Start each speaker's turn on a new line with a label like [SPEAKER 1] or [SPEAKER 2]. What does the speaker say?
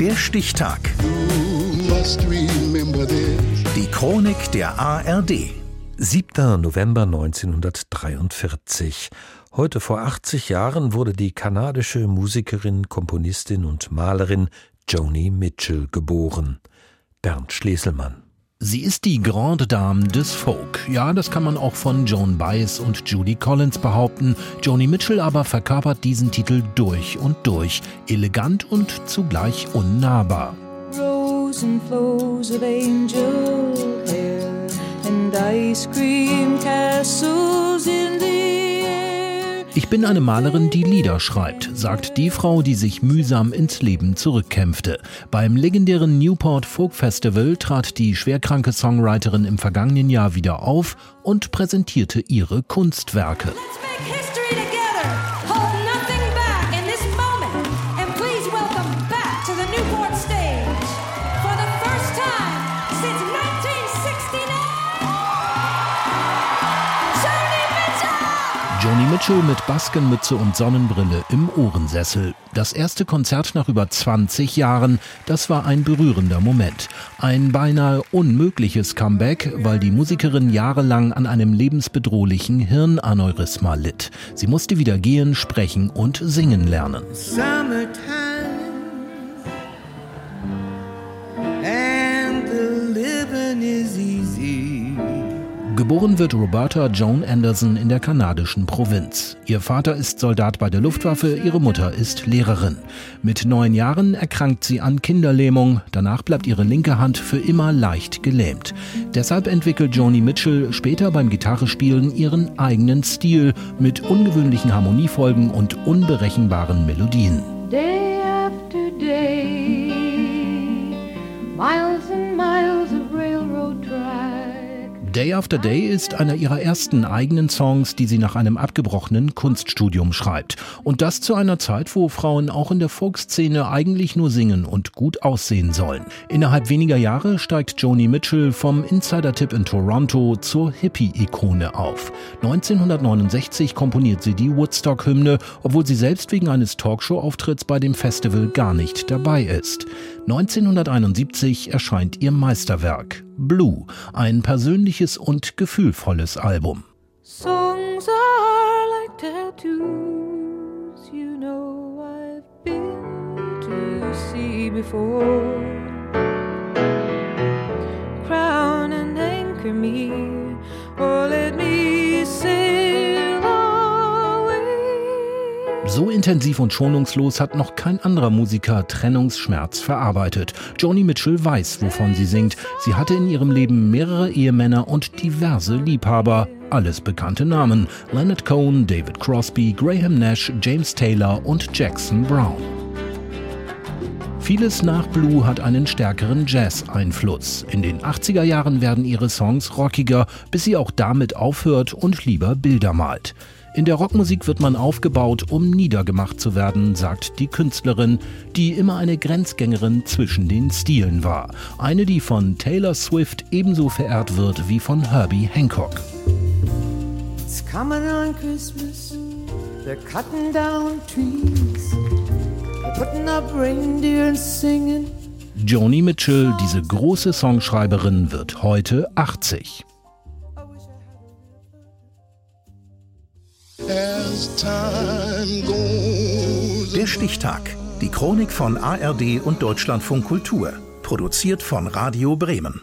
[SPEAKER 1] Der Stichtag. Die Chronik der ARD.
[SPEAKER 2] 7. November 1943. Heute vor 80 Jahren wurde die kanadische Musikerin, Komponistin und Malerin Joni Mitchell geboren. Bernd Schleselmann.
[SPEAKER 3] Sie ist die Grande Dame des Folk. Ja, das kann man auch von Joan Baez und Judy Collins behaupten. Joni Mitchell aber verkörpert diesen Titel durch und durch, elegant und zugleich unnahbar. Rose and flows of angel hair and ice cream castles ich bin eine Malerin, die Lieder schreibt, sagt die Frau, die sich mühsam ins Leben zurückkämpfte. Beim legendären Newport Folk Festival trat die schwerkranke Songwriterin im vergangenen Jahr wieder auf und präsentierte ihre Kunstwerke. Joni Mitchell mit Baskenmütze und Sonnenbrille im Ohrensessel. Das erste Konzert nach über 20 Jahren, das war ein berührender Moment. Ein beinahe unmögliches Comeback, weil die Musikerin jahrelang an einem lebensbedrohlichen Hirnaneurysma litt. Sie musste wieder gehen, sprechen und singen lernen. Summertime. Geboren wird Roberta Joan Anderson in der kanadischen Provinz. Ihr Vater ist Soldat bei der Luftwaffe, ihre Mutter ist Lehrerin. Mit neun Jahren erkrankt sie an Kinderlähmung, danach bleibt ihre linke Hand für immer leicht gelähmt. Deshalb entwickelt Joni Mitchell später beim Gitarrespielen ihren eigenen Stil mit ungewöhnlichen Harmoniefolgen und unberechenbaren Melodien. Day after day, miles and Day After Day ist einer ihrer ersten eigenen Songs, die sie nach einem abgebrochenen Kunststudium schreibt. Und das zu einer Zeit, wo Frauen auch in der Folkszene eigentlich nur singen und gut aussehen sollen. Innerhalb weniger Jahre steigt Joni Mitchell vom Insider-Tipp in Toronto zur Hippie-Ikone auf. 1969 komponiert sie die Woodstock-Hymne, obwohl sie selbst wegen eines Talkshow-Auftritts bei dem Festival gar nicht dabei ist. 1971 erscheint ihr Meisterwerk Blue, ein persönliches und gefühlvolles Album. Songs are like tattoos, you know I've been to see before. Crown and anchor me, or let me So intensiv und schonungslos hat noch kein anderer Musiker Trennungsschmerz verarbeitet. Joni Mitchell weiß, wovon sie singt. Sie hatte in ihrem Leben mehrere Ehemänner und diverse Liebhaber. Alles bekannte Namen. Leonard Cohen, David Crosby, Graham Nash, James Taylor und Jackson Brown. Vieles nach Blue hat einen stärkeren Jazz-Einfluss. In den 80er Jahren werden ihre Songs rockiger, bis sie auch damit aufhört und lieber Bilder malt. In der Rockmusik wird man aufgebaut, um niedergemacht zu werden, sagt die Künstlerin, die immer eine Grenzgängerin zwischen den Stilen war. Eine, die von Taylor Swift ebenso verehrt wird wie von Herbie Hancock. It's coming on Christmas. They're cutting down trees. Joni Mitchell, diese große Songschreiberin, wird heute 80.
[SPEAKER 1] Der Stichtag. Die Chronik von ARD und Deutschlandfunk Kultur. Produziert von Radio Bremen.